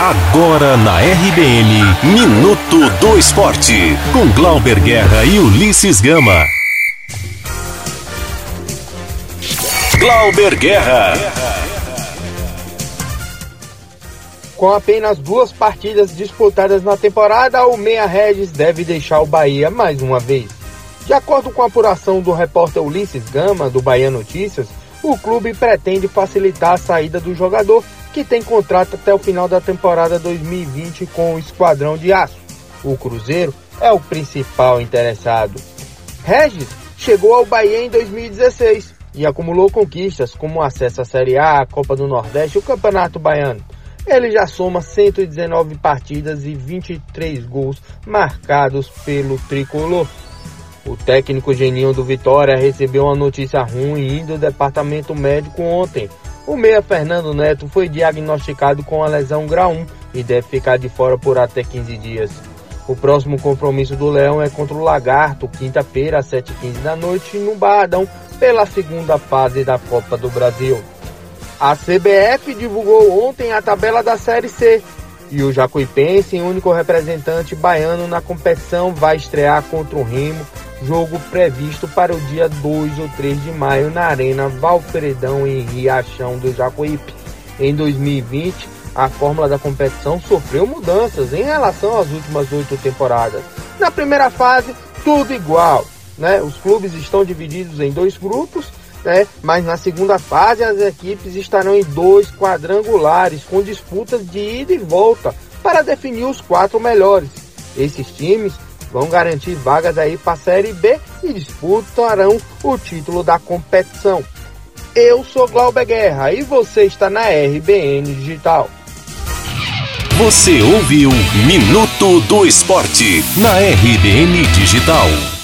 Agora na RBN, Minuto do Esporte, com Glauber Guerra e Ulisses Gama. Glauber Guerra. Com apenas duas partidas disputadas na temporada, o Meia Regis deve deixar o Bahia mais uma vez. De acordo com a apuração do repórter Ulisses Gama, do Bahia Notícias, o clube pretende facilitar a saída do jogador que tem contrato até o final da temporada 2020 com o Esquadrão de Aço. O Cruzeiro é o principal interessado. Regis chegou ao Bahia em 2016 e acumulou conquistas como acesso à Série A, a Copa do Nordeste e o Campeonato Baiano. Ele já soma 119 partidas e 23 gols marcados pelo tricolor. O técnico Geninho do Vitória recebeu uma notícia ruim do departamento médico ontem, o meia Fernando Neto foi diagnosticado com a lesão grau 1 e deve ficar de fora por até 15 dias. O próximo compromisso do Leão é contra o Lagarto, quinta-feira, às 7h15 da noite, no Barradão, pela segunda fase da Copa do Brasil. A CBF divulgou ontem a tabela da Série C e o Jacuipense, único representante baiano na competição, vai estrear contra o Remo jogo previsto para o dia 2 ou 3 de maio na Arena Valfredão em Riachão do Jacuípe. Em 2020, a fórmula da competição sofreu mudanças em relação às últimas oito temporadas. Na primeira fase, tudo igual. Né? Os clubes estão divididos em dois grupos, né? mas na segunda fase as equipes estarão em dois quadrangulares com disputas de ida e volta para definir os quatro melhores. Esses times vão garantir vagas aí para a Série B e disputarão o título da competição. Eu sou Glauber Guerra e você está na RBN Digital. Você ouviu Minuto do Esporte na RBN Digital.